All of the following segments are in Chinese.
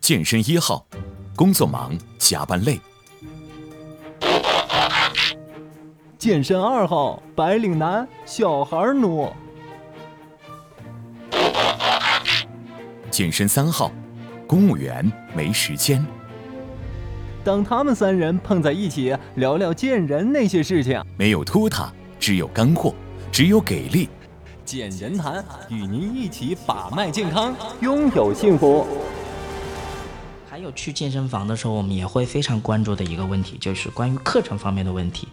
健身一号，工作忙，加班累。健身二号，白领男，小孩奴。健身三号，公务员，没时间。当他们三人碰在一起，聊聊见人那些事情，没有拖沓，只有干货，只有给力。健人谈与您一起把脉健康，拥有幸福。还有去健身房的时候，我们也会非常关注的一个问题，就是关于课程方面的问题。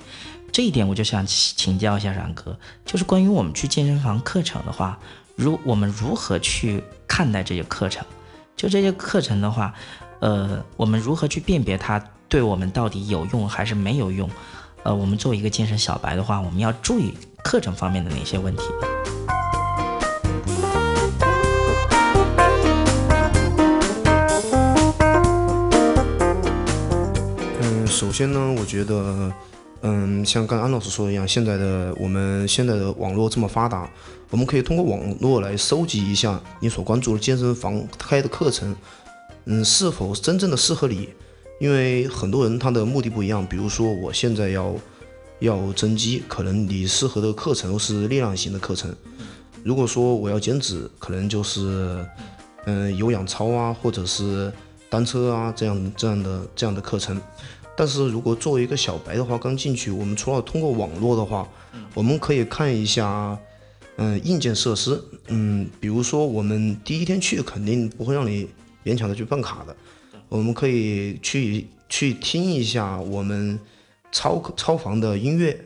这一点我就想请教一下冉哥，就是关于我们去健身房课程的话，如我们如何去看待这些课程？就这些课程的话，呃，我们如何去辨别它对我们到底有用还是没有用？呃，我们作为一个健身小白的话，我们要注意课程方面的哪些问题？嗯，首先呢，我觉得，嗯，像刚安老师说的一样，现在的我们现在的网络这么发达，我们可以通过网络来收集一下你所关注的健身房开的课程，嗯，是否真正的适合你？因为很多人他的目的不一样，比如说我现在要要增肌，可能你适合的课程是力量型的课程；如果说我要减脂，可能就是嗯有氧操啊，或者是单车啊这样这样的这样的课程。但是如果作为一个小白的话，刚进去，我们除了通过网络的话，我们可以看一下嗯硬件设施，嗯，比如说我们第一天去肯定不会让你勉强的去办卡的。我们可以去去听一下我们操操房的音乐，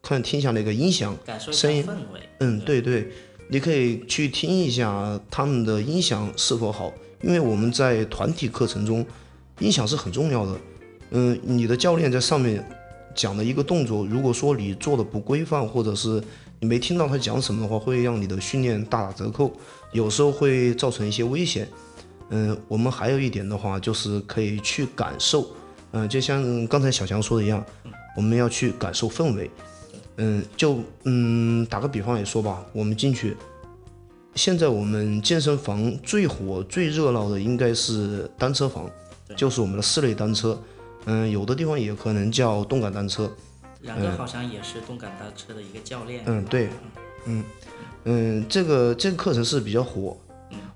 看听一下那个音响声音氛围，嗯，对对，你可以去听一下他们的音响是否好，因为我们在团体课程中，音响是很重要的。嗯，你的教练在上面讲的一个动作，如果说你做的不规范，或者是你没听到他讲什么的话，会让你的训练大打折扣，有时候会造成一些危险。嗯，我们还有一点的话，就是可以去感受，嗯，就像刚才小强说的一样，我们要去感受氛围。嗯，就嗯，打个比方来说吧，我们进去，现在我们健身房最火、最热闹的应该是单车房，就是我们的室内单车。嗯，有的地方也可能叫动感单车。两个好像也是动感单车的一个教练。嗯，对，嗯嗯，这个这个课程是比较火。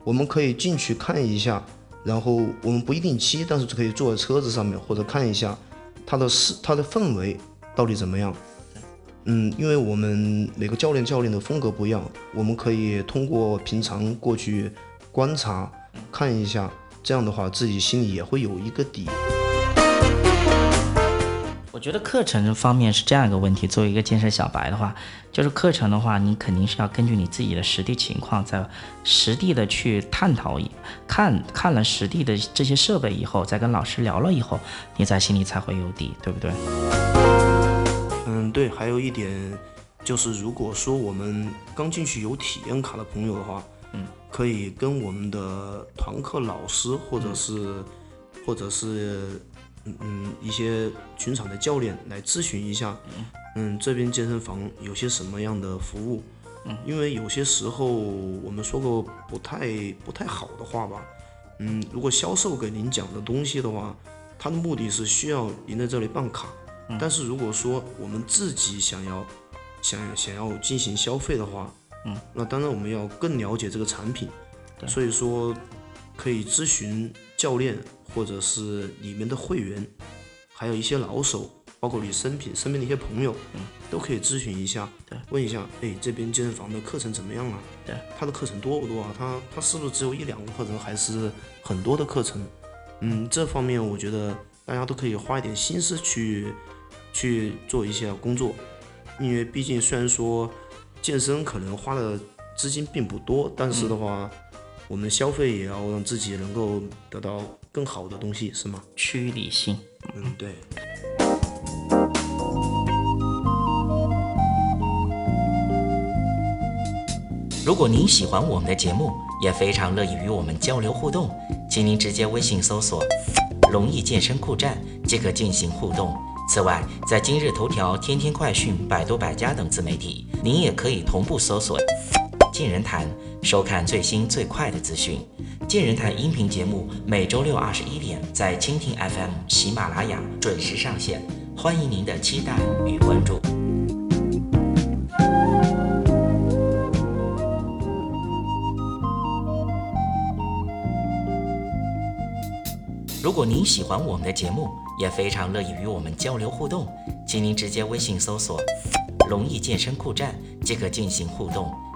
我们可以进去看一下，然后我们不一定骑，但是可以坐在车子上面或者看一下它的是它的氛围到底怎么样。嗯，因为我们每个教练教练的风格不一样，我们可以通过平常过去观察看一下，这样的话自己心里也会有一个底。我觉得课程方面是这样一个问题。作为一个健身小白的话，就是课程的话，你肯定是要根据你自己的实地情况，在实地的去探讨，看看了实地的这些设备以后，再跟老师聊了以后，你在心里才会有底，对不对？嗯，对。还有一点就是，如果说我们刚进去有体验卡的朋友的话，嗯，可以跟我们的团课老师，或者是，或者是。嗯嗯，一些群场的教练来咨询一下，嗯，这边健身房有些什么样的服务？嗯，因为有些时候我们说过不太不太好的话吧，嗯，如果销售给您讲的东西的话，他的目的是需要您在这里办卡，但是如果说我们自己想要想想要进行消费的话，嗯，那当然我们要更了解这个产品，所以说可以咨询教练。或者是里面的会员，还有一些老手，包括你身边身边的一些朋友，嗯，都可以咨询一下，对，问一下，哎，这边健身房的课程怎么样啊？对，他的课程多不多啊？他他是不是只有一两个课程，还是很多的课程？嗯，这方面我觉得大家都可以花一点心思去去做一些工作，因为毕竟虽然说健身可能花的资金并不多，但是的话，我们消费也要让自己能够得到。更好的东西是吗？趋于理性。嗯，对。如果您喜欢我们的节目，也非常乐意与我们交流互动，请您直接微信搜索“龙易健身酷站”即可进行互动。此外，在今日头条、天天快讯、百度百家等自媒体，您也可以同步搜索健人谈，收看最新最快的资讯。健人谈音频节目每周六二十一点在蜻蜓 FM、喜马拉雅准时上线，欢迎您的期待与关注。如果您喜欢我们的节目，也非常乐意与我们交流互动，请您直接微信搜索“龙易健身酷站”即可进行互动。